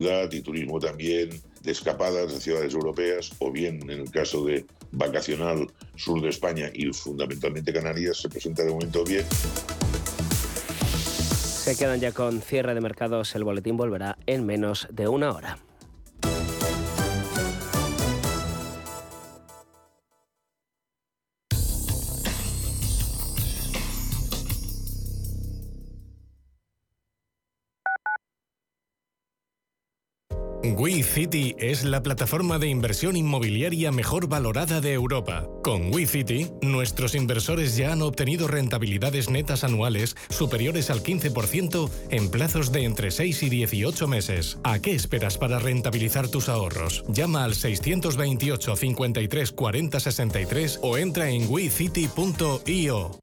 y turismo también de escapadas de ciudades europeas o bien en el caso de vacacional sur de España y fundamentalmente Canarias se presenta de momento bien. Se quedan ya con cierre de mercados. El boletín volverá en menos de una hora. WeCity es la plataforma de inversión inmobiliaria mejor valorada de Europa. Con WeCity, nuestros inversores ya han obtenido rentabilidades netas anuales superiores al 15% en plazos de entre 6 y 18 meses. ¿A qué esperas para rentabilizar tus ahorros? Llama al 628 53 40 63 o entra en wecity.io.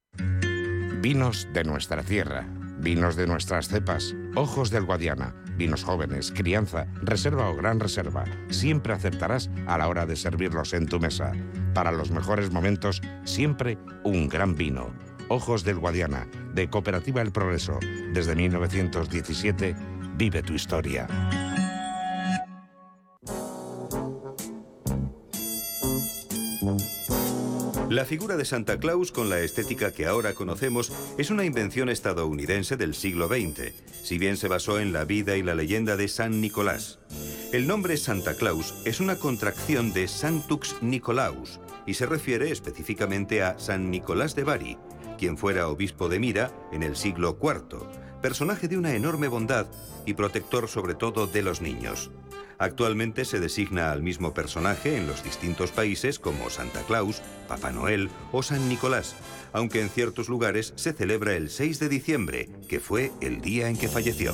Vinos de nuestra tierra, vinos de nuestras cepas, ojos del Guadiana vinos jóvenes, crianza, reserva o gran reserva. Siempre acertarás a la hora de servirlos en tu mesa. Para los mejores momentos, siempre un gran vino. Ojos del Guadiana, de Cooperativa El Progreso. Desde 1917, vive tu historia. La figura de Santa Claus, con la estética que ahora conocemos, es una invención estadounidense del siglo XX, si bien se basó en la vida y la leyenda de San Nicolás. El nombre Santa Claus es una contracción de Santux Nicolaus y se refiere específicamente a San Nicolás de Bari, quien fuera obispo de Mira en el siglo IV, personaje de una enorme bondad y protector sobre todo de los niños. Actualmente se designa al mismo personaje en los distintos países como Santa Claus, Papá Noel o San Nicolás, aunque en ciertos lugares se celebra el 6 de diciembre, que fue el día en que falleció.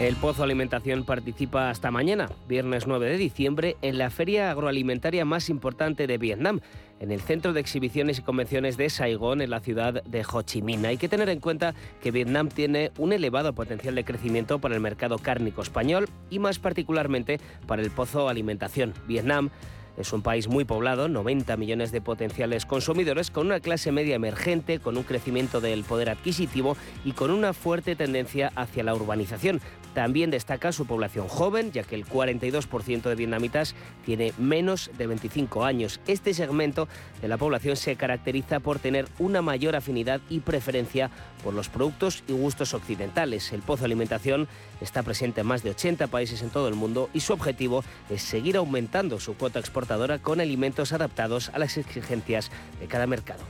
El Pozo Alimentación participa hasta mañana, viernes 9 de diciembre, en la feria agroalimentaria más importante de Vietnam, en el Centro de Exhibiciones y Convenciones de Saigón, en la ciudad de Ho Chi Minh. Hay que tener en cuenta que Vietnam tiene un elevado potencial de crecimiento para el mercado cárnico español y más particularmente para el Pozo Alimentación. Vietnam es un país muy poblado, 90 millones de potenciales consumidores, con una clase media emergente, con un crecimiento del poder adquisitivo y con una fuerte tendencia hacia la urbanización. También destaca su población joven, ya que el 42% de vietnamitas tiene menos de 25 años. Este segmento de la población se caracteriza por tener una mayor afinidad y preferencia por los productos y gustos occidentales. El Pozo Alimentación está presente en más de 80 países en todo el mundo y su objetivo es seguir aumentando su cuota exportadora con alimentos adaptados a las exigencias de cada mercado.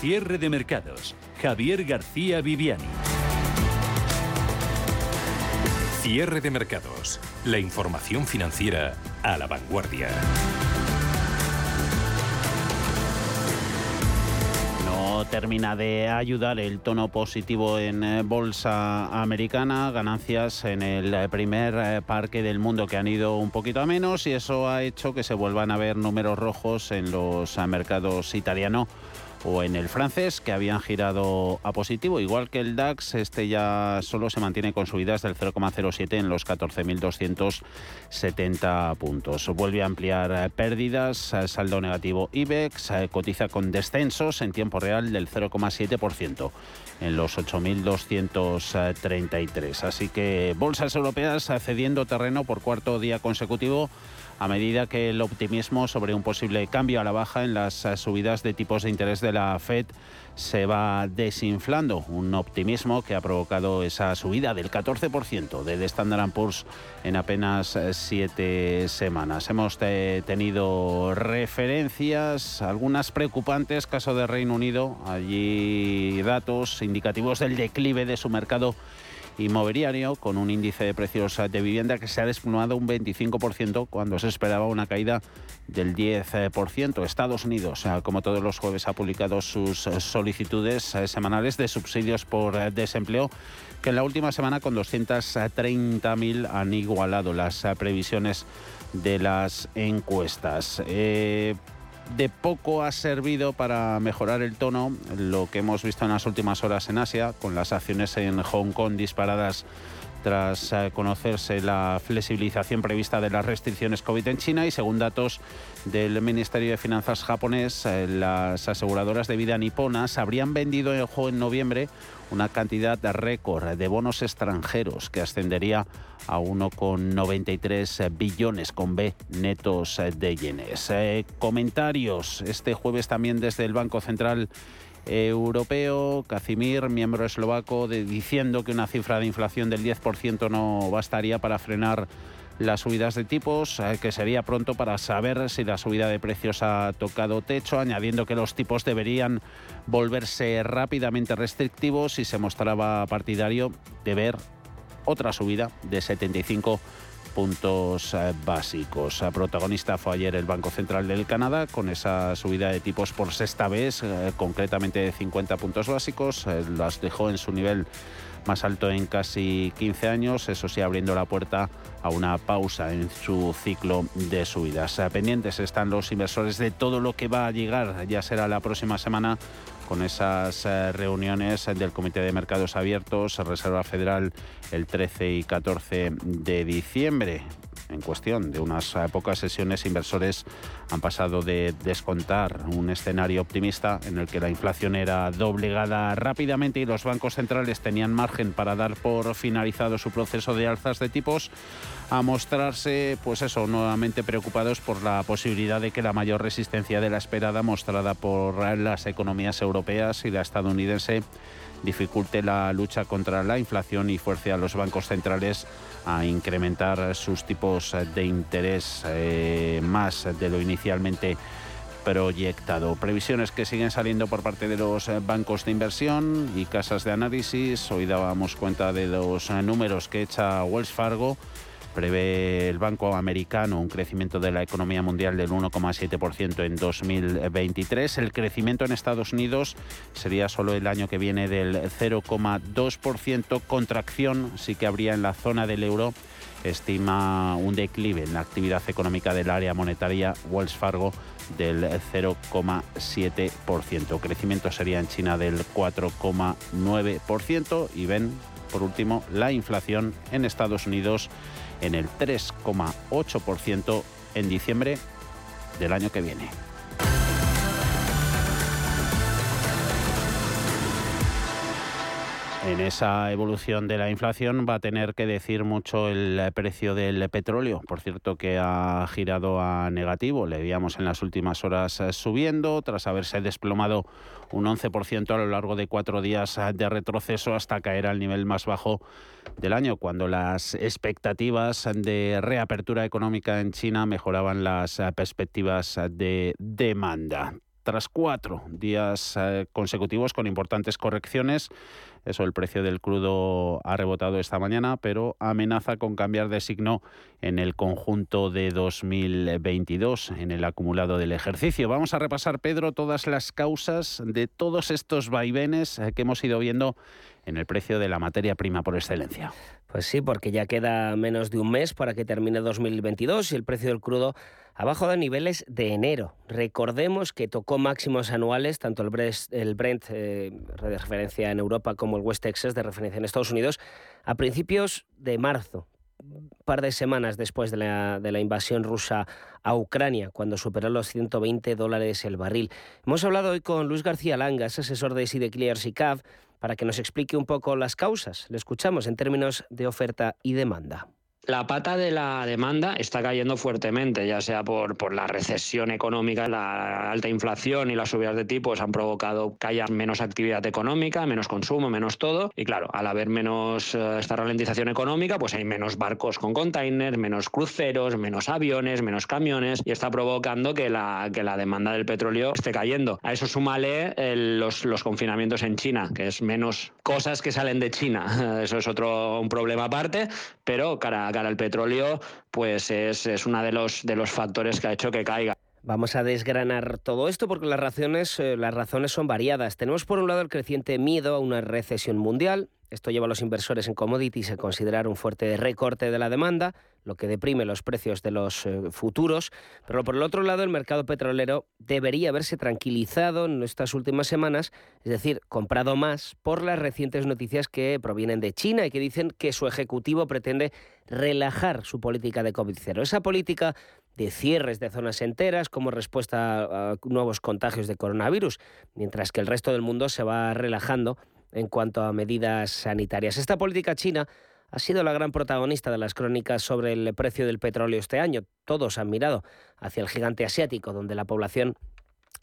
Cierre de mercados. Javier García Viviani. Cierre de mercados. La información financiera a la vanguardia. No termina de ayudar el tono positivo en eh, bolsa americana, ganancias en el eh, primer eh, parque del mundo que han ido un poquito a menos y eso ha hecho que se vuelvan a ver números rojos en los mercados italianos o en el francés, que habían girado a positivo, igual que el DAX, este ya solo se mantiene con subidas del 0,07 en los 14.270 puntos. Vuelve a ampliar eh, pérdidas, eh, saldo negativo IBEX, eh, cotiza con descensos en tiempo real del 0,7% en los 8.233. Así que bolsas europeas cediendo terreno por cuarto día consecutivo a medida que el optimismo sobre un posible cambio a la baja en las eh, subidas de tipos de interés de la Fed se va desinflando. Un optimismo que ha provocado esa subida del 14% del Standard Poor's en apenas eh, siete semanas. Hemos tenido referencias, algunas preocupantes, caso de Reino Unido, allí datos indicativos del declive de su mercado inmobiliario con un índice de precios de vivienda que se ha desplomado un 25% cuando se esperaba una caída del 10%. Estados Unidos, como todos los jueves, ha publicado sus solicitudes eh, semanales de subsidios por eh, desempleo que en la última semana con 230.000 han igualado las eh, previsiones de las encuestas de poco ha servido para mejorar el tono lo que hemos visto en las últimas horas en Asia, con las acciones en Hong Kong disparadas tras eh, conocerse la flexibilización prevista de las restricciones COVID en China. Y según datos del Ministerio de Finanzas japonés, eh, las aseguradoras de vida niponas habrían vendido en noviembre una cantidad de récord de bonos extranjeros que ascendería a 1,93 billones con B netos de yenes. Eh, comentarios este jueves también desde el Banco Central Europeo, Kazimir, miembro eslovaco, diciendo que una cifra de inflación del 10% no bastaría para frenar las subidas de tipos, eh, que sería pronto para saber si la subida de precios ha tocado techo, añadiendo que los tipos deberían volverse rápidamente restrictivos y se mostraba partidario de ver otra subida de 75 puntos eh, básicos. Protagonista fue ayer el Banco Central del Canadá con esa subida de tipos por sexta vez, eh, concretamente de 50 puntos básicos. las dejó en su nivel más alto en casi 15 años, eso sí abriendo la puerta a una pausa en su ciclo de subidas. Pendientes están los inversores de todo lo que va a llegar, ya será la próxima semana con esas eh, reuniones del Comité de Mercados Abiertos, Reserva Federal el 13 y 14 de diciembre en cuestión de unas pocas sesiones, inversores han pasado de descontar un escenario optimista en el que la inflación era doblegada rápidamente y los bancos centrales tenían margen para dar por finalizado su proceso de alzas de tipos a mostrarse, pues eso, nuevamente preocupados por la posibilidad de que la mayor resistencia de la esperada mostrada por las economías europeas y la estadounidense dificulte la lucha contra la inflación y fuerce a los bancos centrales a incrementar sus tipos de interés eh, más de lo inicialmente proyectado. Previsiones que siguen saliendo por parte de los bancos de inversión y casas de análisis. Hoy dábamos cuenta de los números que echa Wells Fargo Prevé el Banco Americano un crecimiento de la economía mundial del 1,7% en 2023. El crecimiento en Estados Unidos sería solo el año que viene del 0,2%. Contracción sí que habría en la zona del euro. Estima un declive en la actividad económica del área monetaria Wells Fargo del 0,7%. Crecimiento sería en China del 4,9% y ven, por último, la inflación en Estados Unidos en el 3,8% en diciembre del año que viene. En esa evolución de la inflación va a tener que decir mucho el precio del petróleo. Por cierto, que ha girado a negativo. Le veíamos en las últimas horas subiendo, tras haberse desplomado un 11% a lo largo de cuatro días eh, de retroceso hasta caer al nivel más bajo del año, cuando las expectativas de reapertura económica en China mejoraban las eh, perspectivas de demanda. Tras cuatro días consecutivos con importantes correcciones, eso, el precio del crudo ha rebotado esta mañana, pero amenaza con cambiar de signo en el conjunto de 2022, en el acumulado del ejercicio. Vamos a repasar, Pedro, todas las causas de todos estos vaivenes eh, que hemos ido viendo en el precio de la materia prima por excelencia. Pues sí, porque ya queda menos de un mes para que termine 2022 y el precio del crudo abajo de niveles de enero. Recordemos que tocó máximos anuales, tanto el Brent, eh, de referencia en Europa, como el West Texas de referencia en Estados Unidos, a principios de marzo, un par de semanas después de la, invasión rusa a Ucrania, cuando superó los 120 dólares el barril. Hemos hablado hoy con Luis García Langas, asesor de Side Clears y para que nos explique un poco las causas. Le escuchamos en términos de oferta y demanda. La pata de la demanda está cayendo fuertemente, ya sea por, por la recesión económica, la alta inflación y las subidas de tipos han provocado que haya menos actividad económica, menos consumo, menos todo. Y claro, al haber menos eh, esta ralentización económica, pues hay menos barcos con containers, menos cruceros, menos aviones, menos camiones y está provocando que la, que la demanda del petróleo esté cayendo. A eso súmale los, los confinamientos en China, que es menos cosas que salen de China. Eso es otro un problema aparte, pero cara cara al petróleo, pues es, es uno de los, de los factores que ha hecho que caiga. Vamos a desgranar todo esto porque las razones, eh, las razones son variadas. Tenemos por un lado el creciente miedo a una recesión mundial. Esto lleva a los inversores en commodities a considerar un fuerte recorte de la demanda, lo que deprime los precios de los eh, futuros. Pero por el otro lado, el mercado petrolero debería haberse tranquilizado en estas últimas semanas, es decir, comprado más por las recientes noticias que provienen de China y que dicen que su ejecutivo pretende relajar su política de COVID-0. Esa política de cierres de zonas enteras como respuesta a nuevos contagios de coronavirus, mientras que el resto del mundo se va relajando en cuanto a medidas sanitarias. Esta política china ha sido la gran protagonista de las crónicas sobre el precio del petróleo este año. Todos han mirado hacia el gigante asiático, donde la población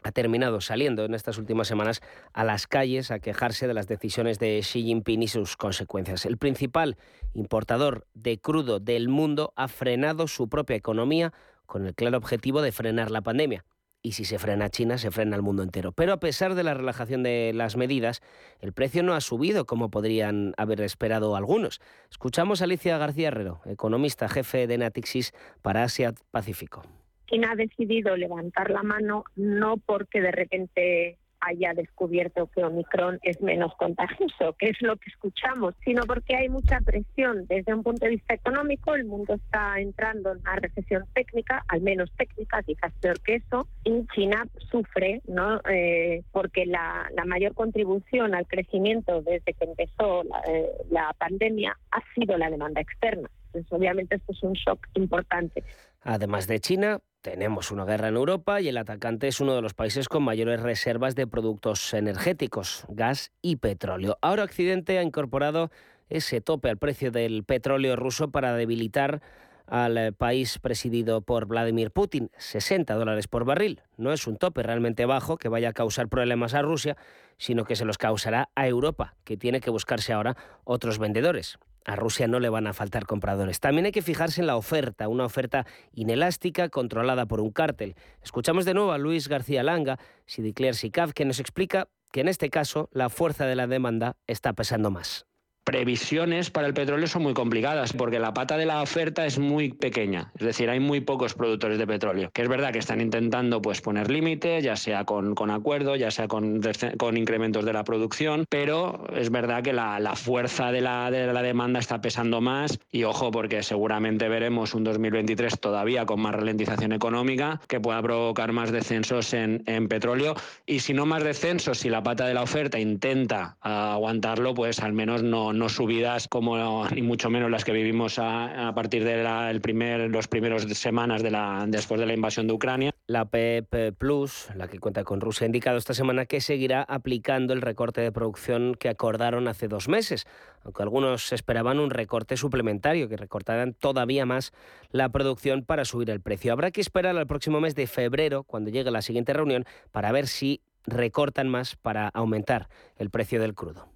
ha terminado saliendo en estas últimas semanas a las calles a quejarse de las decisiones de Xi Jinping y sus consecuencias. El principal importador de crudo del mundo ha frenado su propia economía con el claro objetivo de frenar la pandemia. Y si se frena China, se frena el mundo entero. Pero a pesar de la relajación de las medidas, el precio no ha subido como podrían haber esperado algunos. Escuchamos a Alicia García Herrero, economista jefe de Natixis para Asia Pacífico. China ha decidido levantar la mano no porque de repente haya descubierto que Omicron es menos contagioso, que es lo que escuchamos, sino porque hay mucha presión desde un punto de vista económico. El mundo está entrando en una recesión técnica, al menos técnica, quizás peor que eso, y China sufre, ¿no? Eh, porque la, mayor contribución al crecimiento desde que empezó la, eh, pandemia ha sido la demanda externa. Obviamente, esto es un shock importante. Además de China, tenemos una guerra en Europa y el atacante es uno de los países con mayores reservas de productos energéticos, gas y petróleo. Ahora Occidente ha incorporado ese tope al precio del petróleo ruso para debilitar al país presidido por Vladimir Putin, 60 dólares por barril. No es un tope realmente bajo que vaya a causar problemas a Rusia, sino que se los causará a Europa, que tiene que buscarse ahora otros vendedores a Rusia no le van a faltar compradores. También hay que fijarse en la oferta, una oferta inelástica controlada por un cártel. Escuchamos de nuevo a Luis García Langa, Sidicler Sicav, que nos explica que en este caso la fuerza de la demanda está pesando más previsiones para el petróleo son muy complicadas porque la pata de la oferta es muy pequeña, es decir, hay muy pocos productores de petróleo, que es verdad que están intentando pues poner límites, ya sea con, con acuerdo, ya sea con, con incrementos de la producción, pero es verdad que la, la fuerza de la, de la demanda está pesando más y ojo porque seguramente veremos un 2023 todavía con más ralentización económica que pueda provocar más descensos en, en petróleo. Y si no más descensos, si la pata de la oferta intenta aguantarlo, pues al menos no no subidas como ni mucho menos las que vivimos a, partir de la, el primer, los primeros semanas después de la invasión de Ucrania. La PEP Plus, la que cuenta con Rusia, ha indicado esta semana que seguirá aplicando el recorte de producción que acordaron hace dos meses, aunque algunos esperaban un recorte suplementario, que recortaran todavía más la producción para subir el precio. Habrá que esperar al próximo mes de febrero, cuando llegue la siguiente reunión, para ver si recortan más para aumentar el precio del crudo.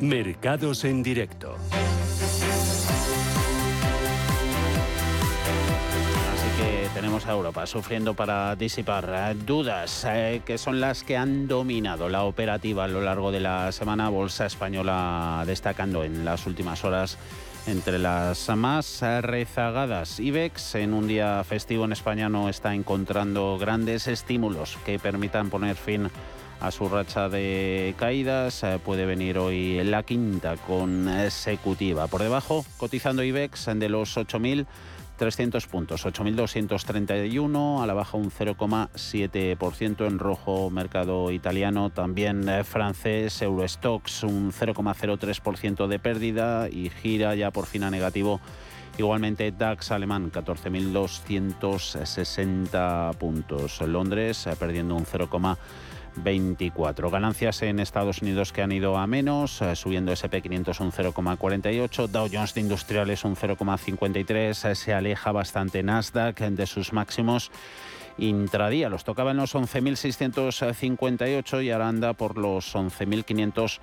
Mercados en directo. Así que tenemos a Europa sufriendo para disipar eh, dudas eh, que son las que han dominado la operativa a lo largo de la semana. Bolsa española destacando en las últimas horas entre las más rezagadas. IBEX en un día festivo en España no está encontrando grandes estímulos que permitan poner fin a a su racha de caídas. Eh, puede venir hoy la quinta consecutiva. Por debajo, cotizando IBEX de los 8.000. 300 puntos, 8.231, a la baja un 0,7% en rojo mercado italiano, también eh, francés, Eurostox un 0,03% de pérdida y gira ya por fin a negativo Igualmente DAX alemán 14.260 puntos. Londres eh, perdiendo un 0,24. Ganancias en Estados Unidos que han ido a menos, eh, subiendo SP500 un 0,48, Dow Jones de Industriales un 0,53, eh, se aleja bastante Nasdaq de sus máximos intradía. Los tocaban los 11.658 y ahora anda por los 11.500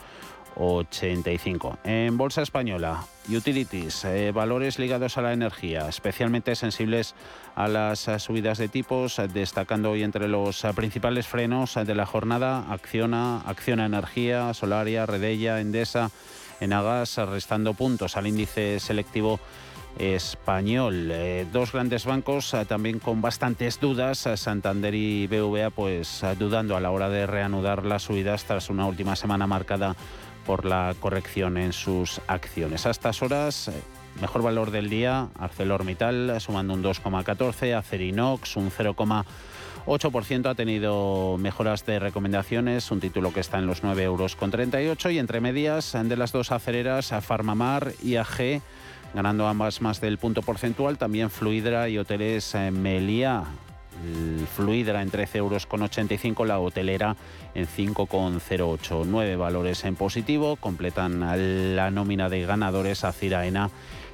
85. En Bolsa Española, utilities, eh, valores ligados a la energía, especialmente sensibles a las eh, subidas de tipos, eh, destacando hoy entre los principales frenos de la jornada Acciona, Acciona Energía, Solaria, Redella, Endesa, Enagas, restando puntos al índice selectivo español. dos grandes bancos también con bastantes dudas, Santander y BVA, pues dudando a la hora de reanudar las subidas tras una última semana marcada por la corrección en sus acciones. A estas horas, eh, mejor valor del día, ArcelorMittal sumando un 2,14, Acerinox un 0,8%, ha tenido mejoras de recomendaciones, un título que está en los 9 euros con 38 y entre medias de las dos acereras, Farmamar y AG ganando ambas más del punto porcentual, también Fluidra y Hoteles eh, Meliá Fluidra en 13,85 euros, la hotelera en 5,08. Nueve valores en positivo, completan la nómina de ganadores a Ciraena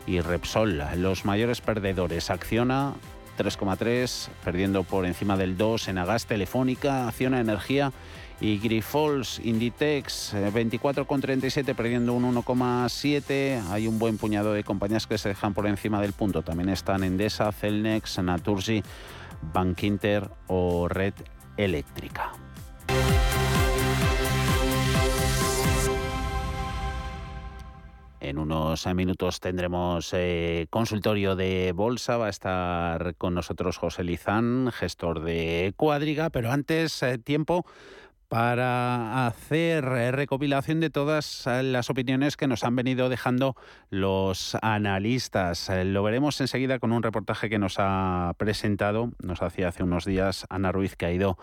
y Repsol. Los mayores perdedores, Acciona 3,3, perdiendo por encima del 2 en Agas Telefónica, Acciona Energía y Grifols Inditex 24,37 perdiendo un 1,7 hay un buen puñado de compañías que se dejan por encima del punto también están Endesa, Celnex, Naturgy Bankinter o Red Eléctrica. En unos minutos tendremos eh, consultorio de bolsa. Va a estar con nosotros José Lizán, gestor de Cuadriga, pero antes eh, tiempo para hacer recopilación de todas eh, las opiniones que nos han venido dejando los analistas. Eh, lo veremos enseguida con un reportaje que nos ha presentado, nos hacía hace unos días Ana Ruiz, que ha ido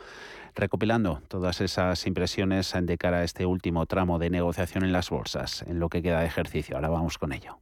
recopilando todas esas impresiones de cara a este último tramo de negociación en las bolsas, en lo que queda de ejercicio. Ahora vamos con ello.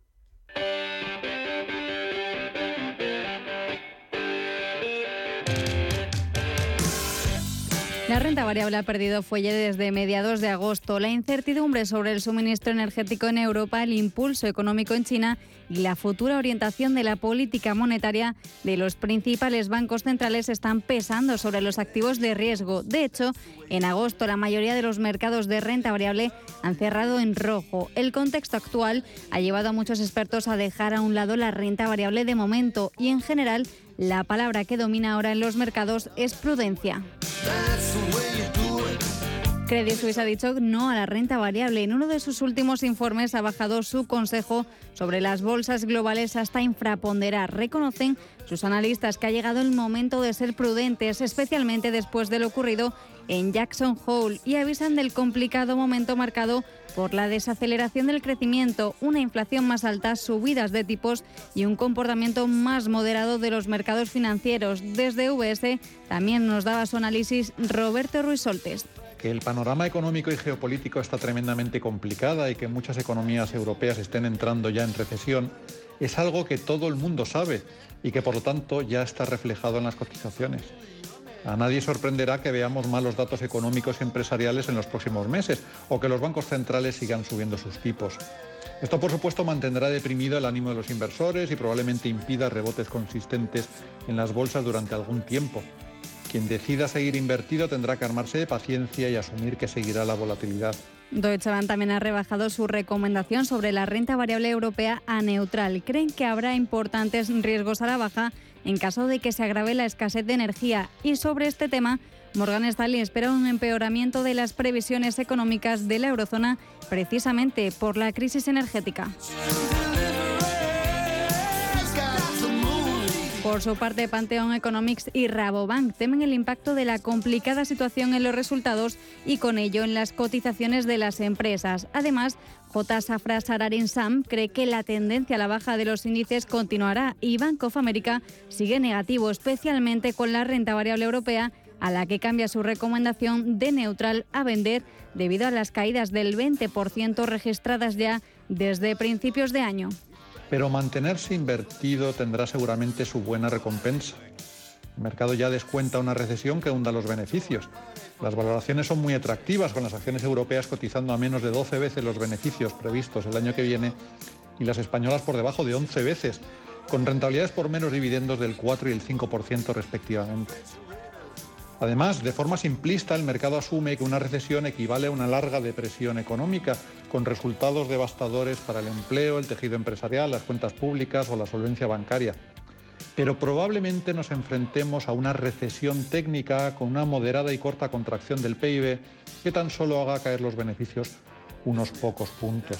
La renta variable ha perdido fuelle desde mediados de agosto. La incertidumbre sobre el suministro energético en Europa, el impulso económico en China y la futura orientación de la política monetaria de los principales bancos centrales están pesando sobre los activos de riesgo. De hecho, en agosto la mayoría de los mercados de renta variable han cerrado en rojo. El contexto actual ha llevado a muchos expertos a dejar a un lado la renta variable de momento y en general la palabra que domina ahora en los mercados es prudencia. Credit Suisse ha dicho no a la renta variable. En uno de sus últimos informes ha bajado su consejo sobre las bolsas globales hasta infraponderar. Reconocen sus analistas que ha llegado el momento de ser prudentes, especialmente después de lo ocurrido en Jackson Hole, y avisan del complicado momento marcado por la desaceleración del crecimiento, una inflación más alta, subidas de tipos y un comportamiento más moderado de los mercados financieros. Desde VS también nos daba su análisis Roberto Ruiz Soltes que el panorama económico y geopolítico está tremendamente complicada y que muchas economías europeas estén entrando ya en recesión, es algo que todo el mundo sabe y que por lo tanto ya está reflejado en las cotizaciones. A nadie sorprenderá que veamos malos datos económicos y empresariales en los próximos meses o que los bancos centrales sigan subiendo sus tipos. Esto, por supuesto, mantendrá deprimido el ánimo de los inversores y probablemente impida rebotes consistentes en las bolsas durante algún tiempo. Quien decida seguir invertido tendrá que armarse de paciencia y asumir que seguirá la volatilidad. Deutsche Bank también ha rebajado su recomendación sobre la renta variable europea a neutral. Creen que habrá importantes riesgos a la baja en caso de que se agrave la escasez de energía. Y sobre este tema, Morgan Stanley espera un empeoramiento de las previsiones económicas de la eurozona precisamente por la crisis energética. Por su parte, Pantheon Economics y Rabobank temen el impacto de la complicada situación en los resultados y con ello en las cotizaciones de las empresas. Además, J. Safra Sararin Sam cree que la tendencia a la baja de los índices continuará y Bank of America sigue negativo, especialmente con la renta variable europea a la que cambia su recomendación de neutral a vender debido a las caídas del 20% registradas ya desde principios de año. Pero mantenerse invertido tendrá seguramente su buena recompensa. El mercado ya descuenta una recesión que hunda los beneficios. Las valoraciones son muy atractivas, con las acciones europeas cotizando a menos de 12 veces los beneficios previstos el año que viene y las españolas por debajo de 11 veces, con rentabilidades por menos dividendos del 4 y el 5% respectivamente. Además, de forma simplista, el mercado asume que una recesión equivale a una larga depresión económica, con resultados devastadores para el empleo, el tejido empresarial, las cuentas públicas o la solvencia bancaria. Pero probablemente nos enfrentemos a una recesión técnica con una moderada y corta contracción del PIB que tan solo haga caer los beneficios unos pocos puntos.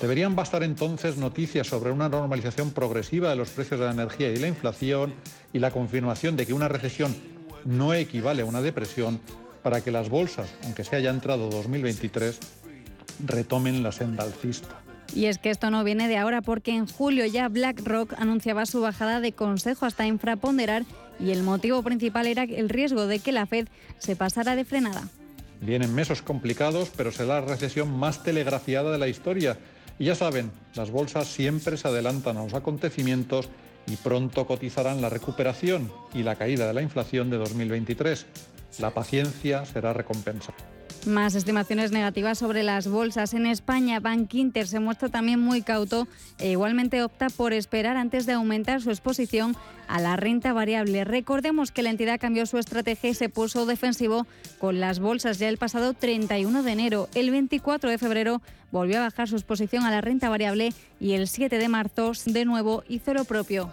Deberían bastar entonces noticias sobre una normalización progresiva de los precios de la energía y la inflación y la confirmación de que una recesión no equivale a una depresión para que las bolsas, aunque se haya entrado 2023, retomen la senda alcista. Y es que esto no viene de ahora porque en julio ya BlackRock anunciaba su bajada de consejo hasta infraponderar y el motivo principal era el riesgo de que la Fed se pasara de frenada. Vienen meses complicados, pero será la recesión más telegrafiada de la historia. Y ya saben, las bolsas siempre se adelantan a los acontecimientos y pronto cotizarán la recuperación y la caída de la inflación de 2023. La paciencia será recompensa. Más estimaciones negativas sobre las bolsas. En España, Bank Inter se muestra también muy cauto e igualmente opta por esperar antes de aumentar su exposición a la renta variable. Recordemos que la entidad cambió su estrategia y se puso defensivo con las bolsas ya el pasado 31 de enero. El 24 de febrero volvió a bajar su exposición a la renta variable y el 7 de marzo de nuevo hizo lo propio.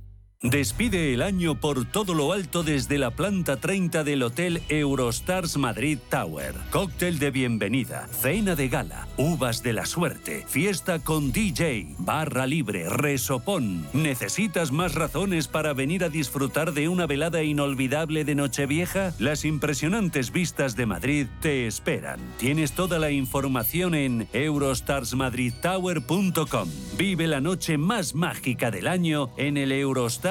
Despide el año por todo lo alto desde la planta 30 del Hotel Eurostars Madrid Tower. Cóctel de bienvenida, cena de gala, uvas de la suerte, fiesta con DJ, barra libre, resopón. ¿Necesitas más razones para venir a disfrutar de una velada inolvidable de Nochevieja? Las impresionantes vistas de Madrid te esperan. Tienes toda la información en eurostarsmadridtower.com. Vive la noche más mágica del año en el Eurostars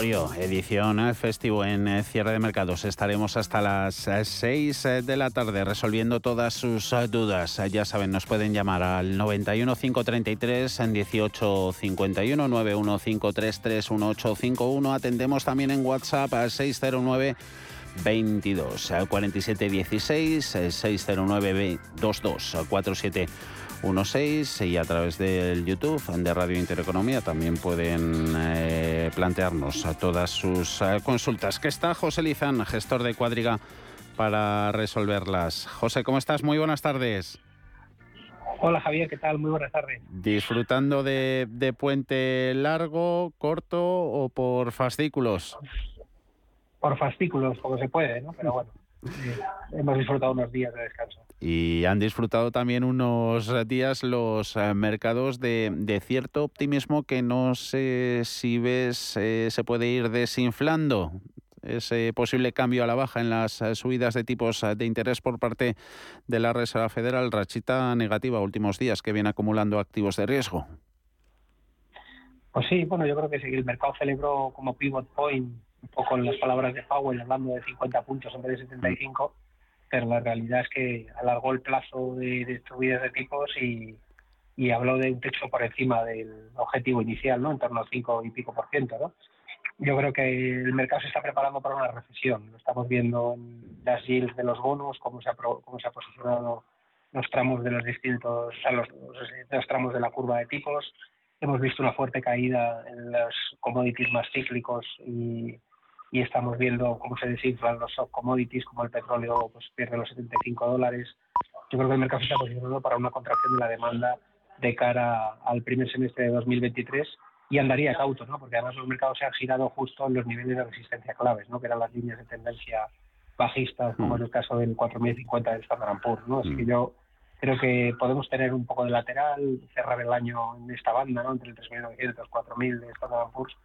Edición festivo en eh, cierre de mercados. Estaremos hasta las 6 eh, de la tarde resolviendo todas sus eh, dudas. Ya saben, nos pueden llamar al 91 533 en 18 51 91 533 1851. Atendemos también en WhatsApp al 609 22 47 16 609 22 47 16 y a través del YouTube de Radio Intereconomía también pueden eh, plantearnos todas sus eh, consultas. Que está José Lizán, gestor de Cuadriga, para resolverlas. José, ¿cómo estás? Muy buenas tardes. Hola Javier, ¿qué tal? Muy buenas tardes. ¿Disfrutando de, de puente largo, corto o por fascículos? Por fascículos, como se puede, ¿no? Pero bueno, eh, hemos disfrutado unos días de descanso. Y han disfrutado también unos días los eh, mercados de, cierto optimismo que no sé si ves eh, se puede ir desinflando ese posible cambio a la baja en las eh, subidas de tipos de interés por parte de la Reserva Federal, rachita negativa últimos días que viene acumulando activos de riesgo. Pues sí, bueno, yo creo que el mercado celebró como pivot point un poco en las palabras de Powell hablando de 50 puntos en vez de 75, pero la realidad es que alargó el plazo de, de subidas de tipos y, y habló de un techo por encima del objetivo inicial, ¿no? En torno al 5 y pico por ciento, ¿no? Yo creo que el mercado se está preparando para una recesión. Lo estamos viendo en las yields de los bonos, cómo se ha, cómo se ha posicionado los tramos de los distintos, o los, los, tramos de la curva de tipos. Hemos visto una fuerte caída en los commodities más cíclicos y, y estamos viendo cómo se desinflan los soft commodities, como el petróleo pues pierde los 75 dólares. Yo creo que el mercado está posicionando para una contracción de la demanda de cara al primer semestre de 2023 y andaría cauto, ¿no? porque además los mercados se han girado justo en los niveles de resistencia claves, ¿no? que eran las líneas de tendencia bajistas, como en el caso del 4050 del Standard Poor's. ¿no? Así que yo creo que podemos tener un poco de lateral, cerrar el año en esta banda, ¿no? entre el 3.900 y 4.000 de Standard Poor's,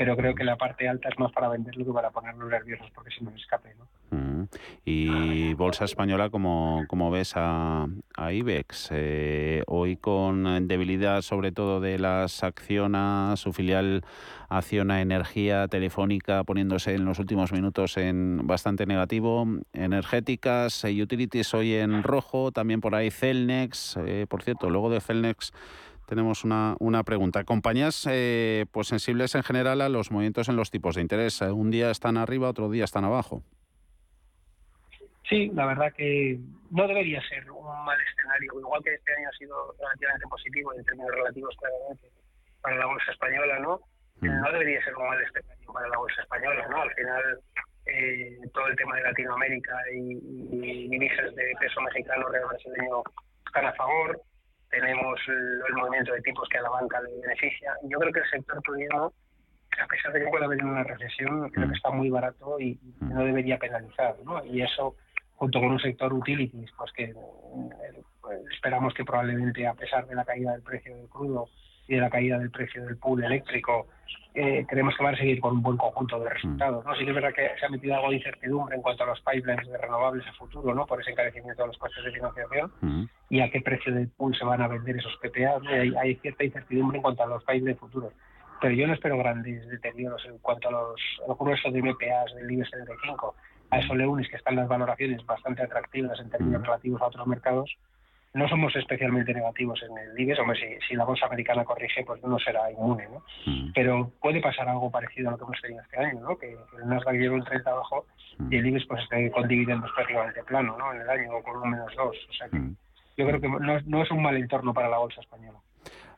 pero creo que la parte alta es más para venderlo que para ponernos nerviosos porque si no escape. ¿no? Mm. Y bolsa española, como, como ves a, a IBEX, eh, hoy con debilidad sobre todo de las Acciona, su filial Acciona Energía Telefónica poniéndose en los últimos minutos en bastante negativo, energéticas, y utilities hoy en rojo, también por ahí Celnex, eh, por cierto, luego de Celnex tenemos una, una pregunta. Compañías eh, pues sensibles en general a los movimientos en los tipos de interés. Eh, un día están arriba, otro día están abajo. Sí, la verdad que no debería ser un mal escenario. Igual que este año ha sido relativamente positivo en términos relativos claramente para la bolsa española, ¿no? Mm. No debería ser un mal escenario para la bolsa española, ¿no? Al final eh, todo el tema de Latinoamérica y, y divisas de peso mexicano, real brasileño están a favor tenemos el, movimiento de tipos que a la banca le beneficia. Yo creo que el sector turismo, a pesar de que pueda haber una recesión, creo que está muy barato y no debería penalizar. ¿no? Y eso, junto con un sector utilities, pues que pues esperamos que probablemente, a pesar de la caída del precio del crudo y de la caída del precio del pool eléctrico, eh, creemos que va a seguir con un buen conjunto de resultados. ¿no? Sí que es verdad que se ha metido algo de incertidumbre en cuanto a los pipelines de renovables a futuro, ¿no? por ese encarecimiento de los costes de financiación y a qué precio del pool se van a vender esos PPA. Hay, cierta incertidumbre en cuanto a los pipelines futuros. Pero yo no espero grandes deterioros en cuanto a los gruesos de MPAs del IBEX 35. A eso le unes que están las valoraciones bastante atractivas en términos relativos a otros mercados no somos especialmente negativos en el IBEX, hombre, si, la bolsa americana corrige, pues no será inmune, ¿no? Mm. Pero puede pasar algo parecido a lo que hemos tenido este año, ¿no? Que, el Nasdaq un 30 abajo y el IBEX pues esté con dividendos prácticamente plano, ¿no? En el año, o con un menos dos, o sea que mm. yo creo que no, es un mal entorno para la bolsa española.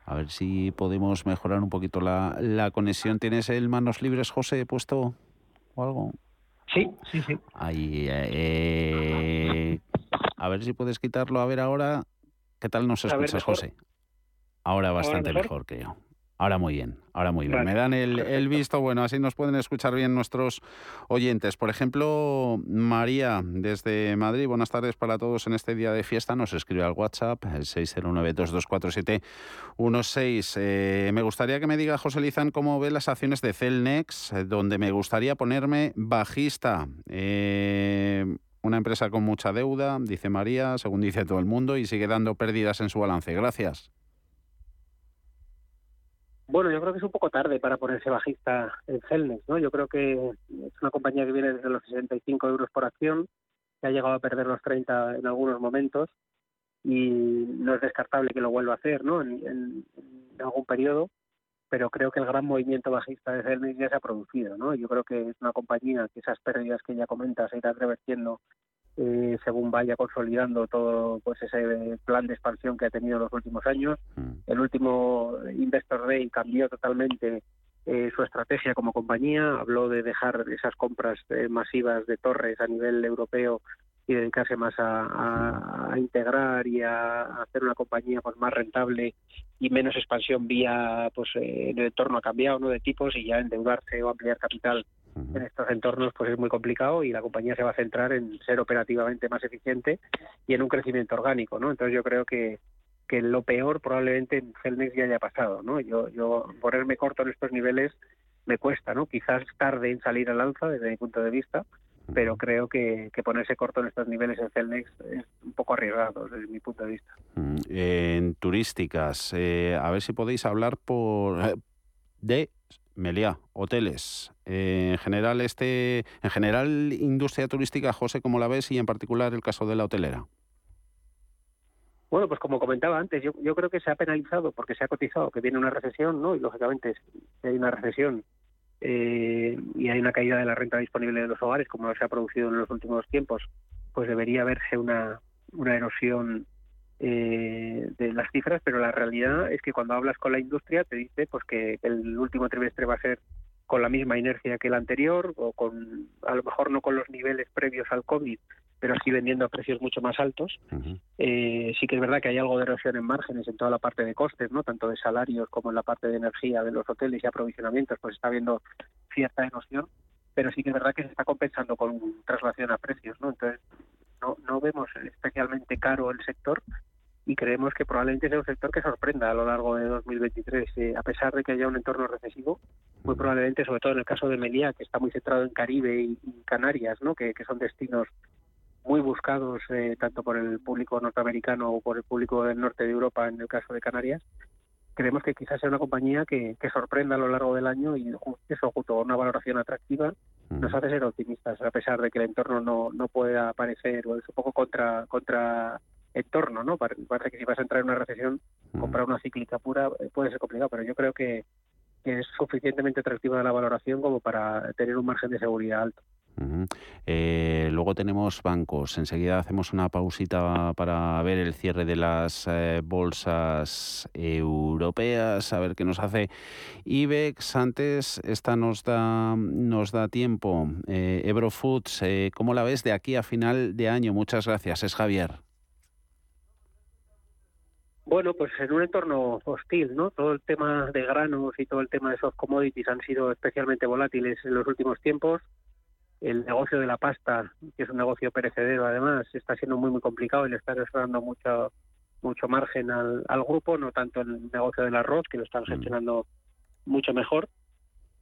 A ver si podemos mejorar un poquito la, la conexión. ¿Tienes el manos libres, José, puesto o algo? Sí, sí, sí. Ahí, eh, a ver si puedes quitarlo. A ver ahora, ¿qué tal nos escuchas, José? Ahora bastante mejor? que yo. Ahora muy bien, ahora muy bien. Me dan el, visto bueno, así nos pueden escuchar bien nuestros oyentes. Por ejemplo, María, desde Madrid, buenas tardes para todos en este día de fiesta, nos escribe al WhatsApp, el 609-224716. Eh, me gustaría que me diga, José Lizán, cómo ve las acciones de Celnex, eh, donde me gustaría ponerme bajista. Eh, una empresa con mucha deuda, dice María, según dice todo el mundo, y sigue dando pérdidas en su balance. Gracias. Bueno, yo creo que es un poco tarde para ponerse bajista en Celnex, ¿no? Yo creo que es una compañía que viene desde los 65 euros por acción, que ha llegado a perder los 30 en algunos momentos y no es descartable que lo vuelva a hacer, ¿no? En, en algún periodo pero creo que el gran movimiento bajista de Celnex ya se ha producido, ¿no? Yo creo que es una compañía que esas pérdidas que ya comentas se irán revertiendo eh, según vaya consolidando todo pues ese plan de expansión que ha tenido en los últimos años. Mm. El último Investor Day cambió totalmente eh, su estrategia como compañía, habló de dejar esas compras eh, masivas de torres a nivel europeo y dedicarse más a, integrar y a, hacer una compañía pues más rentable y menos expansión vía pues eh, el entorno ha cambiado no de tipos y ya endeudarse o ampliar capital en estos entornos pues es muy complicado y la compañía se va a centrar en ser operativamente más eficiente y en un crecimiento orgánico no entonces yo creo que que lo peor probablemente en Celnex ya haya pasado no yo yo ponerme corto en estos niveles me cuesta no quizás tarde en salir al alza desde mi punto de vista pero creo que, ponerse corto en estos niveles en Celnex es un poco arriesgado desde mi punto de vista. Mm, en turísticas, eh, a ver si podéis hablar por eh, de Meliá, hoteles. Eh, en general, este, en general, industria turística, José, ¿cómo la ves? Y en particular el caso de la hotelera. Bueno, pues como comentaba antes, yo, yo creo que se ha penalizado porque se ha cotizado que viene una recesión, ¿no? Y lógicamente, si hay una recesión eh, y hay una caída de la renta disponible de los hogares, como se ha producido en los últimos tiempos, pues debería verse una, una erosión eh, de las cifras, pero la realidad es que cuando hablas con la industria te dice pues que el último trimestre va a ser con la misma inercia que el anterior o con a lo mejor no con los niveles previos al COVID, pero sí vendiendo a precios mucho más altos. Eh, sí que es verdad que hay algo de erosión en márgenes en toda la parte de costes, no tanto de salarios como en la parte de energía de los hoteles y aprovisionamientos, pues está habiendo cierta erosión, pero sí que es verdad que se está compensando con traslación a precios, ¿no? Entonces no, no vemos especialmente caro el sector y creemos que probablemente sea un sector que sorprenda a lo largo de 2023, eh, a pesar de que haya un entorno recesivo, muy probablemente, sobre todo en el caso de Melilla, que está muy centrado en Caribe y, Canarias, ¿no? que, que son destinos muy buscados eh, tanto por el público norteamericano o por el público del norte de Europa en el caso de Canarias, creemos que quizás sea una compañía que, sorprenda a lo largo del año y eso junto a una valoración atractiva nos hace ser optimistas a pesar de que el entorno no, no pueda parecer o es un poco contra contra entorno, ¿no? Parece que si vas a entrar en una recesión, comprar una cíclica pura eh, puede ser complicado, pero yo creo que, que es suficientemente atractiva la valoración como para tener un margen de seguridad alto. Eh, luego tenemos bancos. Enseguida hacemos una pausita para ver el cierre de las eh, bolsas europeas, a ver qué nos hace IBEX. Antes, esta nos da, nos da tiempo. Eh, Eurofoods, eh, ¿cómo la ves de aquí a final de año? Muchas gracias. Es Javier. Bueno, pues en un entorno hostil, ¿no? Todo el tema de granos y todo el tema de soft commodities han sido especialmente volátiles en los últimos tiempos el negocio de la pasta, que es un negocio perecedero además, está siendo muy muy complicado y le está restando mucho mucho margen al, al grupo, no tanto el negocio del arroz, que lo están mm. gestionando mucho mejor,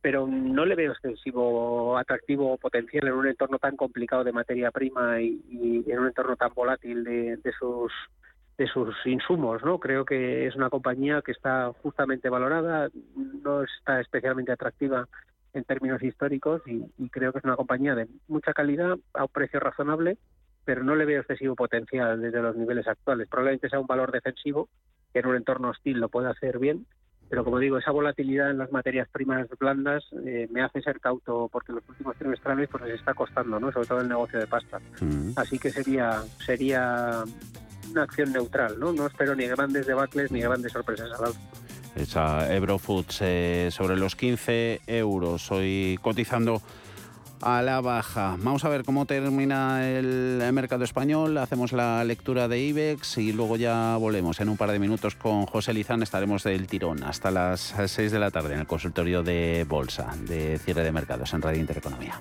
pero no le veo excesivo atractivo o potencial en un entorno tan complicado de materia prima y, en un entorno tan volátil de, de sus de sus insumos, ¿no? Creo que es una compañía que está justamente valorada, no está especialmente atractiva en términos históricos y, creo que es una compañía de mucha calidad a un precio razonable, pero no le veo excesivo potencial desde los niveles actuales. Probablemente sea un valor defensivo que en un entorno hostil lo pueda hacer bien, pero como digo, esa volatilidad en las materias primas blandas eh, me hace ser cauto porque los últimos trimestrales pues les está costando, ¿no? Sobre todo el negocio de pasta. Mm. Así que sería sería una acción neutral, ¿no? No espero ni grandes debacles ni grandes sorpresas al alza esa Eurofoods eh, sobre los 15 euros, hoy cotizando a la baja. Vamos a ver cómo termina el mercado español, hacemos la lectura de IBEX y luego ya volvemos en un par de minutos con José Lizán, estaremos del tirón hasta las 6 de la tarde en el consultorio de Bolsa, de cierre de mercados en Radio Intereconomía.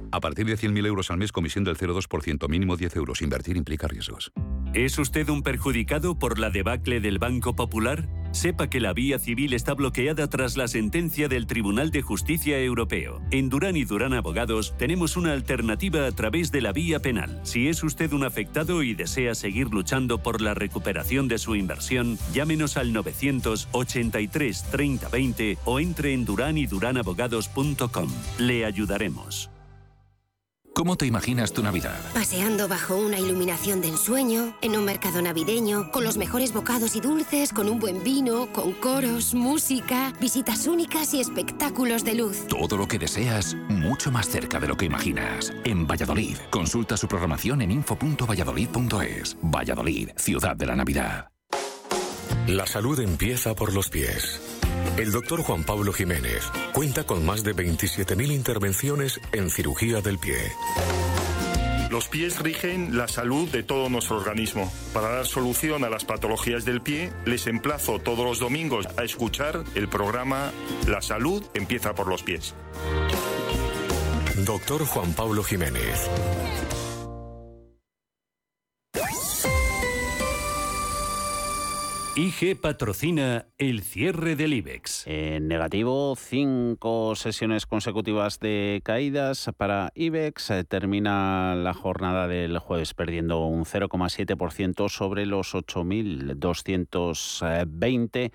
A partir de 100.000 euros al mes, comisión del 0,2%, mínimo 10 euros. Invertir implica riesgos. ¿Es usted un perjudicado por la debacle del Banco Popular? Sepa que la vía civil está bloqueada tras la sentencia del Tribunal de Justicia Europeo. En Durán y Durán Abogados tenemos una alternativa a través de la vía penal. Si es usted un afectado y desea seguir luchando por la recuperación de su inversión, llámenos al 983 30 20 o entre en duranyduranAbogados.com. Le ayudaremos. ¿Cómo te imaginas tu Navidad? Paseando bajo una iluminación de ensueño, en un mercado navideño, con los mejores bocados y dulces, con un buen vino, con coros, música, visitas únicas y espectáculos de luz. Todo lo que deseas, mucho más cerca de lo que imaginas. En Valladolid, consulta su programación en info.valladolid.es. Valladolid, ciudad de la Navidad. La salud empieza por los pies. El doctor Juan Pablo Jiménez cuenta con más de 27.000 intervenciones en cirugía del pie. Los pies rigen la salud de todo nuestro organismo. Para dar solución a las patologías del pie, les emplazo todos los domingos a escuchar el programa La salud empieza por los pies. Doctor Juan Pablo Jiménez. IG patrocina el cierre del IBEX. En negativo, cinco sesiones consecutivas de caídas para IBEX. Eh, termina la jornada del jueves perdiendo un 0,7% sobre los 8.220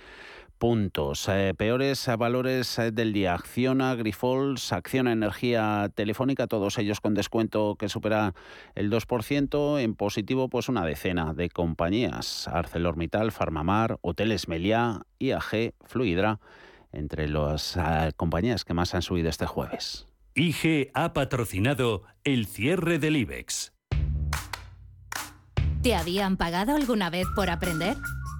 puntos. Eh, peores valores eh, del día. Acciona, Grifols, Acciona Energía Telefónica, todos ellos con descuento que supera el 2%. En positivo, pues una decena de compañías. ArcelorMittal, Farmamar, Hoteles Meliá, IAG, Fluidra, entre las eh, compañías que más han subido este jueves. IG ha patrocinado el cierre del IBEX. ¿Te habían pagado alguna vez por aprender?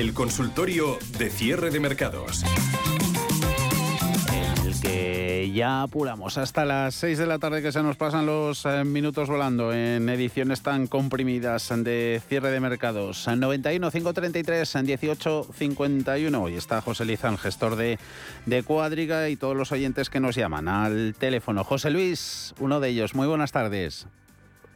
El consultorio de cierre de mercados el que ya apuramos hasta las 6 de la tarde que se nos pasan los eh, minutos volando en ediciones tan comprimidas de cierre de mercados. 91 533 18 51. Hoy está José Lizán, gestor de, de Cuadriga y todos los oyentes que nos llaman al teléfono. José Luis, uno de ellos. Muy buenas tardes.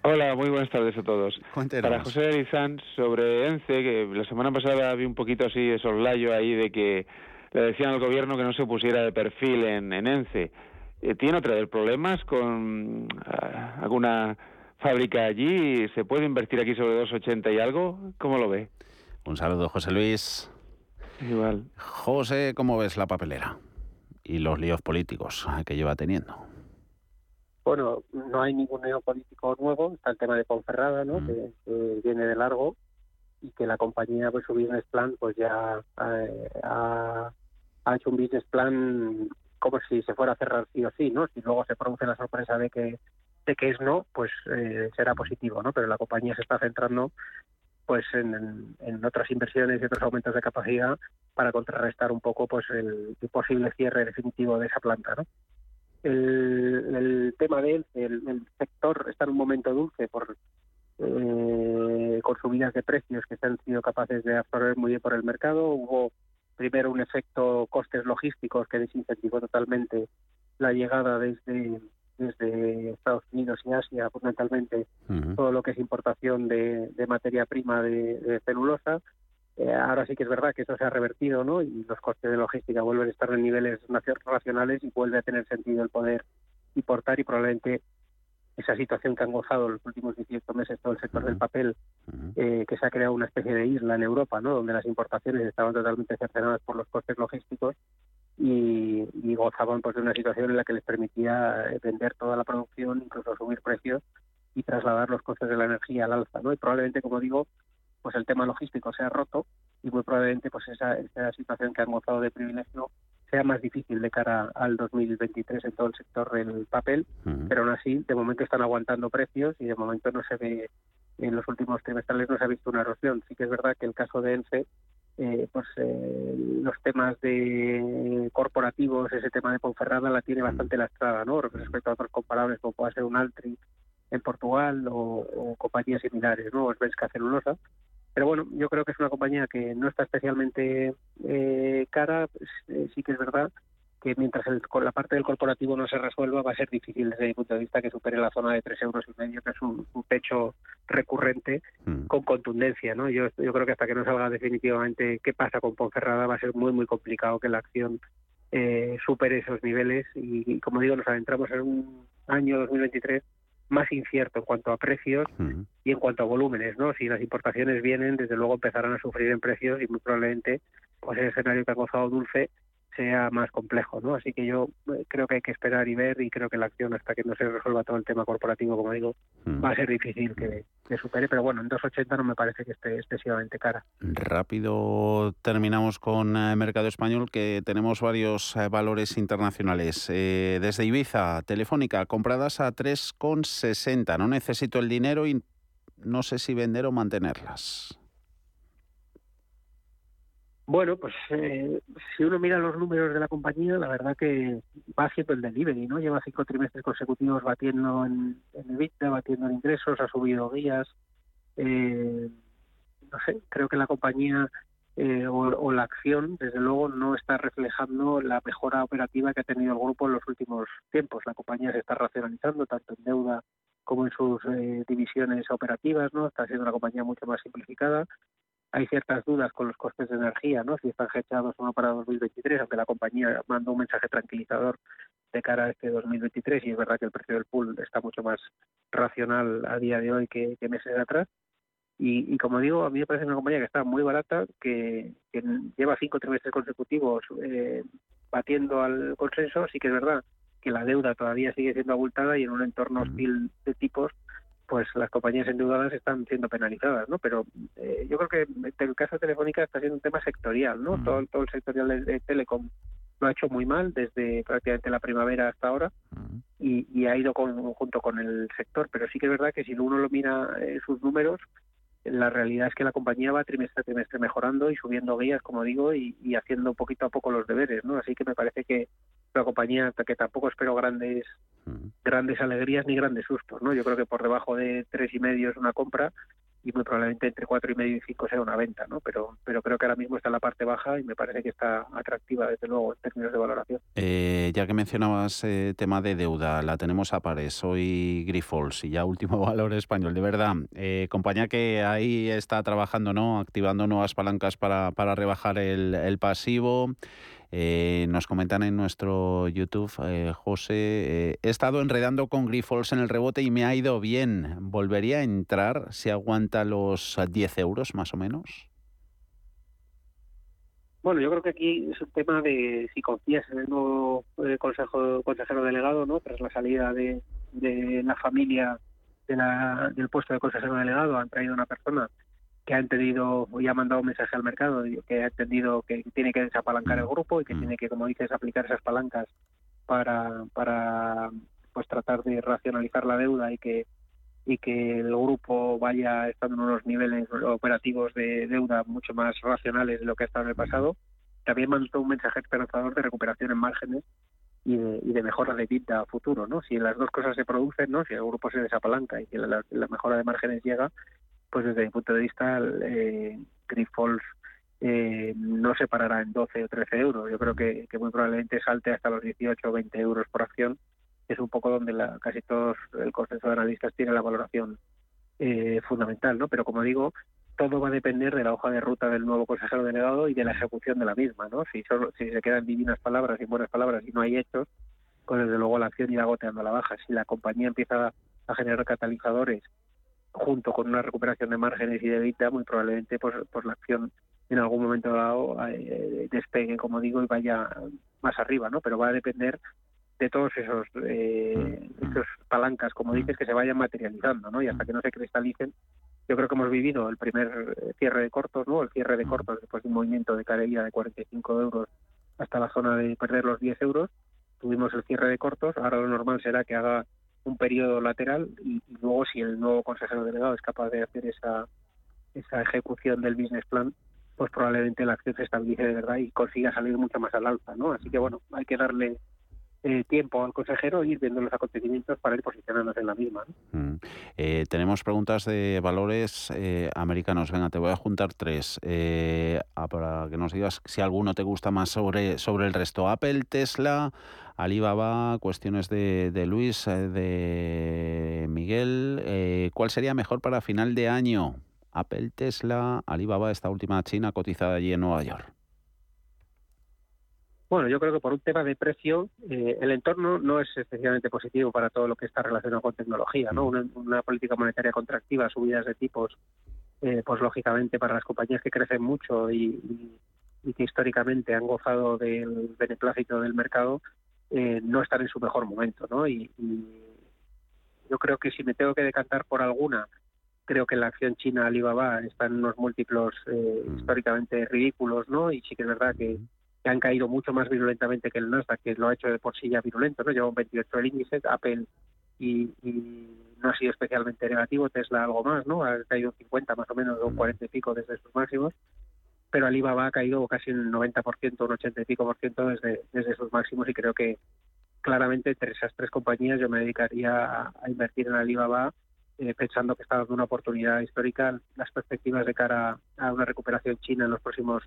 Hola, muy buenas tardes a todos. Para José Lizán, sobre ENCE, que la semana pasada vi un poquito así de soslayo ahí de que le decían al gobierno que no se pusiera de perfil en, ENCE. Eh, ¿Tiene otra vez problemas con ah, alguna fábrica allí? ¿Se puede invertir aquí sobre 2,80 y algo? ¿Cómo lo ve? Un saludo, José Luis. Igual. José, ¿cómo ves la papelera y los líos políticos que lleva teniendo? Bueno, no hay ningún lío político nuevo. Está el tema de Ponferrada, ¿no? Mm. que viene de largo y que la compañía, pues su business plan, pues ya eh, ha, ha hecho un business plan como si se fuera a cerrar sí o sí, ¿no? Si luego se produce la sorpresa de que de que es no, pues eh, será positivo, ¿no? Pero la compañía se está centrando pues en, en, otras inversiones y otros aumentos de capacidad para contrarrestar un poco pues el, posible cierre definitivo de esa planta, ¿no? El, el tema de el, el, sector está en un momento dulce por eh, con subidas de precios que se han sido capaces de absorber muy bien por el mercado. Hubo primero un efecto costes logísticos que desincentivó totalmente la llegada desde desde Estados Unidos y Asia, fundamentalmente todo lo que es importación de, materia prima de, celulosa. Eh, ahora sí que es verdad que eso se ha revertido, ¿no? Y los costes de logística vuelven a estar en niveles racionales y vuelve a tener sentido el poder importar y probablemente esa situación que han gozado los últimos 18 meses todo el sector del papel, eh, que se ha creado una especie de isla en Europa, ¿no? donde las importaciones estaban totalmente cercenadas por los costes logísticos y, gozaban pues de una situación en la que les permitía eh, vender toda la producción, incluso subir precios y trasladar los costes de la energía al alza. ¿no? Y probablemente, como digo, pues el tema logístico se ha roto y muy probablemente pues esa, esa situación que han gozado de privilegio sea más difícil de cara al 2023 en todo el sector del papel, pero aún así, de momento están aguantando precios y de momento no se ve, en los últimos trimestrales no se ha visto una erosión. Sí que es verdad que el caso de ENCE, eh, pues eh, los temas de corporativos, ese tema de Ponferrada la tiene bastante lastrada, ¿no? Respecto a otros comparables como puede ser un Altri en Portugal o, compañías similares, ¿no? O Svenska Celulosa. Pero bueno, yo creo que es una compañía que no está especialmente eh, cara. Pues, eh, sí que es verdad que mientras el, con la parte del corporativo no se resuelva, va a ser difícil desde mi punto de vista que supere la zona de tres euros y medio, que es un, techo recurrente mm. con contundencia. ¿no? Yo, yo creo que hasta que no salga definitivamente qué pasa con Ponferrada, va a ser muy, muy complicado que la acción eh, supere esos niveles. y, como digo, nos adentramos en un año 2023 más incierto en cuanto a precios y en cuanto a volúmenes, ¿no? Si las importaciones vienen, desde luego empezarán a sufrir en precios y muy probablemente pues el escenario que ha gozado Dulce sea más complejo, ¿no? Así que yo eh, creo que hay que esperar y ver y creo que la acción hasta que no se resuelva todo el tema corporativo, como digo, va a ser difícil que, supere, pero bueno, en 2.80 no me parece que esté excesivamente cara. Rápido terminamos con el eh, mercado español que tenemos varios eh, valores internacionales. desde Ibiza, Telefónica, compradas a 3,60. No necesito el dinero y no sé si vender o mantenerlas. Bueno, pues eh, si uno mira los números de la compañía, la verdad que va haciendo el delivery, ¿no? Lleva cinco trimestres consecutivos batiendo en, en EBITDA, batiendo en ingresos, ha subido días. Eh, no sé, creo que la compañía eh, o, la acción, desde luego, no está reflejando la mejora operativa que ha tenido el grupo en los últimos tiempos. La compañía se está racionalizando tanto en deuda como en sus divisiones operativas, ¿no? Está siendo una compañía mucho más simplificada hay ciertas dudas con los costes de energía, ¿no? Si están fechados o no para 2023, aunque la compañía mandó un mensaje tranquilizador de cara a este 2023 y es verdad que el precio del pool está mucho más racional a día de hoy que, meses atrás. Y, como digo, a mí me parece una compañía que está muy barata, que, lleva cinco trimestres consecutivos eh, batiendo al consenso. Sí que es verdad que la deuda todavía sigue siendo abultada y en un entorno hostil de tipos, pues las compañías endeudadas están siendo penalizadas, ¿no? Pero eh, yo creo que el caso Telefónica está siendo un tema sectorial, ¿no? todo, todo el sectorial de, Telecom lo ha hecho muy mal desde prácticamente la primavera hasta ahora y, ha ido con, junto con el sector, pero sí que es verdad que si uno lo mira eh, sus números, la realidad es que la compañía va trimestre a trimestre mejorando y subiendo guías, como digo, y, haciendo poquito a poco los deberes, ¿no? Así que me parece que la compañía, que tampoco espero grandes grandes alegrías ni grandes sustos, ¿no? Yo creo que por debajo de tres y medio es una compra y muy probablemente entre cuatro y medio y cinco sea una venta, ¿no? Pero, pero creo que ahora mismo está en la parte baja y me parece que está atractiva, desde luego, en términos de valoración. Eh, ya que mencionabas eh, tema de deuda, la tenemos a pares, hoy Grifols y ya último valor español, de verdad, eh, compañía que ahí está trabajando, ¿no? Activando nuevas palancas para, para rebajar el, el pasivo. Eh, nos comentan en nuestro YouTube, eh, José, eh, he estado enredando con Grifols en el rebote y me ha ido bien. ¿Volvería a entrar si aguanta los 10 euros más o menos? Bueno, yo creo que aquí es un tema de si confías en el nuevo consejo, consejero delegado, ¿no? Tras la salida de, la familia del puesto de consejero delegado, han traído una persona que ha entendido y ha mandado un mensaje al mercado, que ha entendido que tiene que desapalancar el grupo y que tiene que, como dices, aplicar esas palancas para, para pues tratar de racionalizar la deuda y que y que el grupo vaya estando en unos niveles operativos de deuda mucho más racionales de lo que ha estado en el pasado. También mandó un mensaje esperanzador de recuperación en márgenes y de, y de mejora de vida a futuro, ¿no? Si las dos cosas se producen, ¿no? Si el grupo se desapalanca y que la mejora de márgenes llega, pues desde mi punto de vista, eh, Grifols eh, no se parará en 12 o 13 euros. Yo creo que, muy probablemente salte hasta los 18 o 20 euros por acción. Es un poco donde la, casi todos el consenso de analistas tiene la valoración eh, fundamental, ¿no? Pero como digo, todo va a depender de la hoja de ruta del nuevo consejero delegado y de la ejecución de la misma, ¿no? Si, solo, si se quedan divinas palabras y buenas palabras y no hay hechos, pues desde luego la acción irá goteando a la baja. Si la compañía empieza a generar catalizadores junto con una recuperación de márgenes y de vida, muy probablemente pues, pues la acción en algún momento dado eh, despegue, como digo, y vaya más arriba, ¿no? Pero va a depender de todos esos, eh, mm, mm. esos palancas, como mm. dices, que se vayan materializando, ¿no? Y hasta que no se cristalicen, yo creo que hemos vivido el primer eh, cierre de cortos, ¿no? El cierre de cortos después de un movimiento de carería de 45 euros hasta la zona de perder los 10 euros. Tuvimos el cierre de cortos, ahora lo normal será que haga un periodo lateral y, luego si el nuevo consejero delegado es capaz de hacer esa, esa ejecución del business plan, pues probablemente la acción se estabilice de verdad y consiga salir mucho más al alza, ¿no? Así que bueno, hay que darle eh, tiempo al consejero e ir viendo los acontecimientos para ir posicionándonos en la misma. Mm. Eh, tenemos preguntas de valores eh, americanos. Venga, te voy a juntar tres para que nos digas si alguno te gusta más sobre, sobre el resto. Apple, Tesla, Alibaba, cuestiones de, de Luis, de Miguel. ¿Cuál sería mejor para final de año? Apple, Tesla, Alibaba, esta última china cotizada allí en Nueva York. Bueno, yo creo que por un tema de precio, eh, el entorno no es especialmente positivo para todo lo que está relacionado con tecnología, ¿no? Mm. Una, política monetaria contractiva, subidas de tipos, eh, pues lógicamente para las compañías que crecen mucho y, que históricamente han gozado del beneplácito del mercado, eh, no están en su mejor momento, ¿no? Y, yo creo que si me tengo que decantar por alguna, creo que la acción china Alibaba está en unos múltiplos mm. históricamente ridículos, ¿no? Y sí que es verdad que mm que han caído mucho más virulentamente que el Nasdaq, que lo ha hecho de por sí ya virulento, ¿no? Lleva un 28 el índice, Apple y, no ha sido especialmente negativo, Tesla algo más, ¿no? Ha caído un 50 más o menos, un 40 y pico desde sus máximos, pero Alibaba ha caído casi un 90%, un 80 y pico por ciento desde, desde sus máximos y creo que claramente entre esas tres compañías yo me dedicaría a, invertir en Alibaba eh, pensando que está dando una oportunidad histórica. Las perspectivas de cara a una recuperación china en los próximos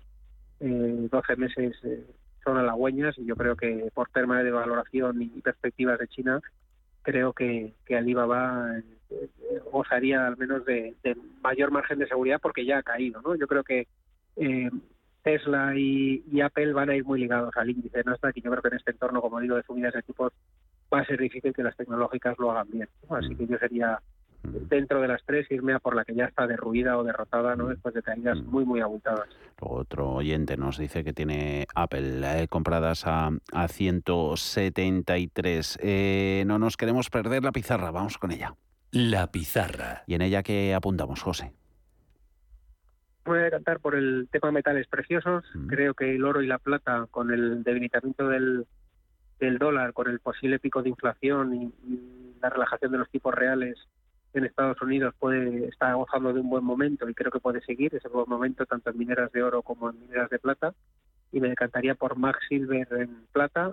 eh, 12 meses eh, son halagüeñas y yo creo que por tema de valoración y perspectivas de China, creo que, que Alibaba eh, gozaría al menos de, mayor margen de seguridad porque ya ha caído. ¿no? Yo creo que eh, Tesla y, Apple van a ir muy ligados al índice Nasdaq y yo creo que en este entorno, como digo, de subidas de tipos va a ser difícil que las tecnológicas lo hagan bien. Así que yo sería dentro de las tres irme a por la que ya está derruida o derrotada no después de caídas muy muy abultadas. Otro oyente nos dice que tiene Apple eh, compradas a, a 173. Eh, no nos queremos perder la pizarra, vamos con ella. La pizarra. ¿Y en ella qué apuntamos, José? Voy a decantar por el tema de metales preciosos. Creo que el oro y la plata, con el debilitamiento del, del dólar, con el posible pico de inflación y la relajación de los tipos reales, en Estados Unidos puede estar gozando de un buen momento y creo que puede seguir ese buen momento tanto en mineras de oro como en mineras de plata y me decantaría por Max Silver en plata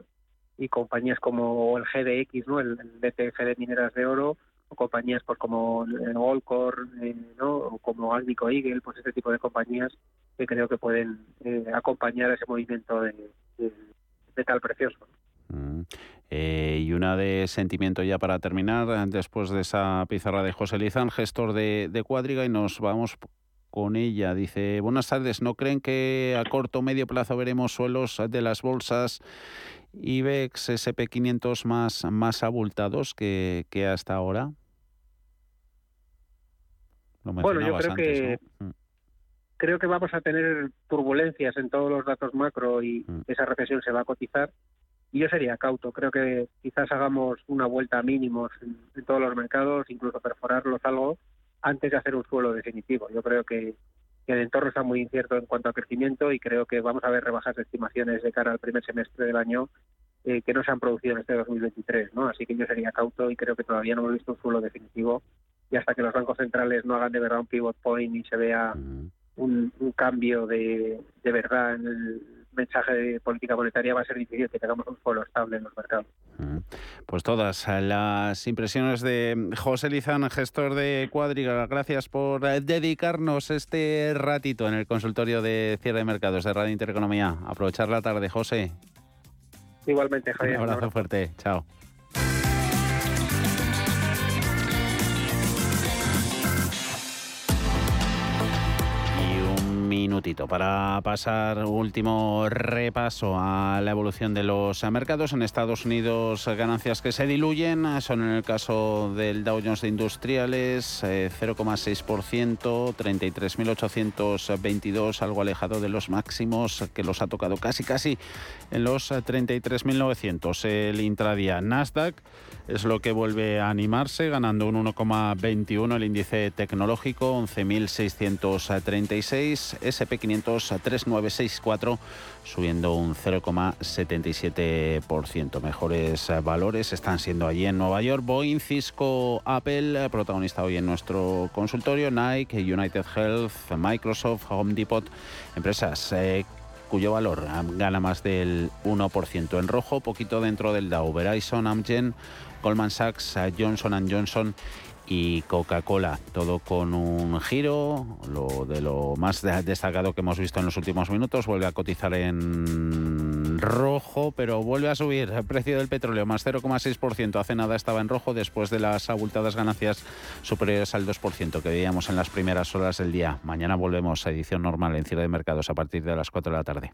y compañías como el GDX, ¿no? el, BTF de mineras de oro o compañías pues como Goldcore, eh, ¿no? o como Alnico Eagle, pues este tipo de compañías que creo que pueden eh, acompañar ese movimiento de, de, tal precioso. Mm. Eh, y una de sentimiento ya para terminar, después de esa pizarra de José Lizán, gestor de, de Cuadriga, y nos vamos con ella. Dice, buenas tardes, ¿no creen que a corto o medio plazo veremos suelos de las bolsas IBEX SP500 más, más abultados que, que hasta ahora? bueno, yo creo que... Mm. Creo que vamos a tener turbulencias en todos los datos macro y mm. esa recesión se va a cotizar y yo sería cauto. Creo que quizás hagamos una vuelta a mínimos en, todos los mercados, incluso perforarlos algo antes de hacer un suelo definitivo. Yo creo que, el entorno está muy incierto en cuanto a crecimiento y creo que vamos a ver rebajas de estimaciones de cara al primer semestre del año eh, que no se han producido en este 2023. ¿no? Así que yo sería cauto y creo que todavía no hemos visto un suelo definitivo y hasta que los bancos centrales no hagan de verdad un pivot point y se vea un, cambio de, de verdad en el mensaje de política monetaria va a ser difícil que tengamos un suelo estable en los mercados. Mm. Pues todas las impresiones de José Lizán, gestor de Cuadriga. Gracias por dedicarnos este ratito en el consultorio de cierre de mercados de Radio Intereconomía. Aprovechar la tarde, José. Igualmente, Javier. Un abrazo fuerte. Chao. Minutito para pasar último repaso a la evolución de los mercados. En Estados Unidos ganancias que se diluyen son en el caso del Dow Jones de Industriales 0,6%, eh, 33.822, algo alejado de los máximos que los ha tocado casi casi en los 33.900. El intradía Nasdaq es lo que vuelve a animarse, ganando un 1,21 el índice tecnológico, 11.636, SP500 3964, subiendo un 0,77%. Mejores valores están siendo allí en Nueva York. Boeing, Cisco, Apple, protagonista hoy en nuestro consultorio, Nike, United Health, Microsoft, Home Depot, empresas eh, cuyo valor gana más del 1% en rojo, poquito dentro del Dow, Verizon, Amgen, Goldman Sachs, Johnson Johnson y Coca-Cola. Todo con un giro, lo de lo más destacado que hemos visto en los últimos minutos. Vuelve a cotizar en rojo, pero vuelve a subir el precio del petróleo, más 0,6%. Hace nada estaba en rojo después de las abultadas ganancias superiores al 2% que veíamos en las primeras horas del día. Mañana volvemos a edición normal en cierre de mercados a partir de las 4 de la tarde.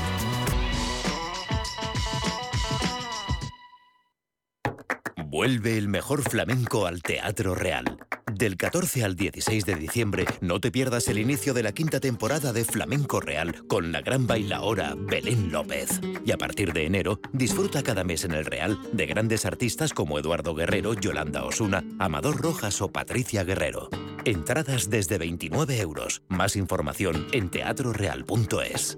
Vuelve el mejor flamenco al Teatro Real. Del 14 al 16 de diciembre, no te pierdas el inicio de la quinta temporada de Flamenco Real con la gran bailaora Belén López. Y a partir de enero, disfruta cada mes en el Real de grandes artistas como Eduardo Guerrero, Yolanda Osuna, Amador Rojas o Patricia Guerrero. Entradas desde 29 euros. Más información en teatroreal.es.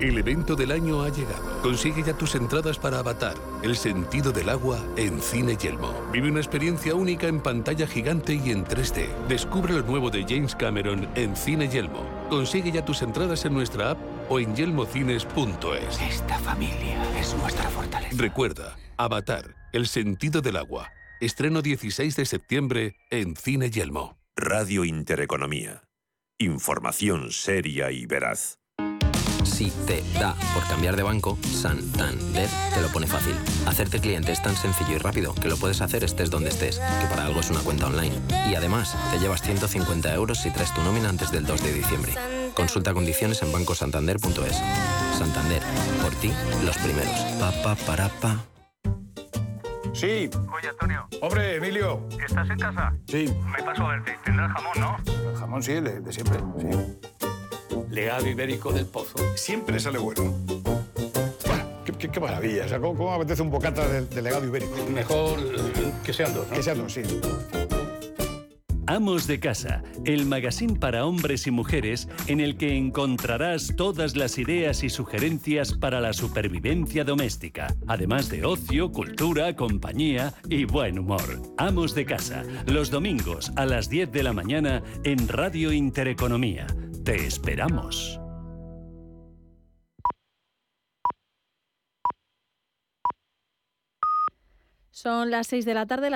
El evento del año ha llegado. Consigue ya tus entradas para Avatar, el sentido del agua en Cine Yelmo. Vive una experiencia única en pantalla gigante y en 3D. Descubre lo nuevo de James Cameron en Cine Yelmo. Consigue ya tus entradas en nuestra app o en yelmocines.es. Esta familia es nuestra fortaleza. Recuerda, Avatar, el sentido del agua. Estreno 16 de septiembre en Cine Yelmo. Radio Intereconomía. Información seria y veraz. Si te da por cambiar de banco, Santander te lo pone fácil. Hacerte cliente es tan sencillo y rápido que lo puedes hacer estés donde estés, que para algo es una cuenta online. Y además, te llevas 150 euros si traes tu nómina antes del 2 de diciembre. Consulta condiciones en bancosantander.es. Santander, por ti, los primeros. Pa, pa, para, pa. Sí. Oye, Antonio. Hombre, Emilio. ¿Estás en casa? Sí. Me paso a verte. Tendrás jamón, ¿no? El jamón sí, de, de siempre, sí. Legado ibérico del pozo. Siempre sale bueno. Qué, qué- qué maravilla. O sea, ¿cómo, cómo apetece un bocata de, de legado ibérico? Mejor que sean dos, ¿no? Que sean dos, sí. Amos de Casa, el magazine para hombres y mujeres en el que encontrarás todas las ideas y sugerencias para la supervivencia doméstica, además de ocio, cultura, compañía y buen humor. Amos de Casa, los domingos a las 10 de la mañana en Radio Intereconomía. Te esperamos. Son las 6 de la tarde,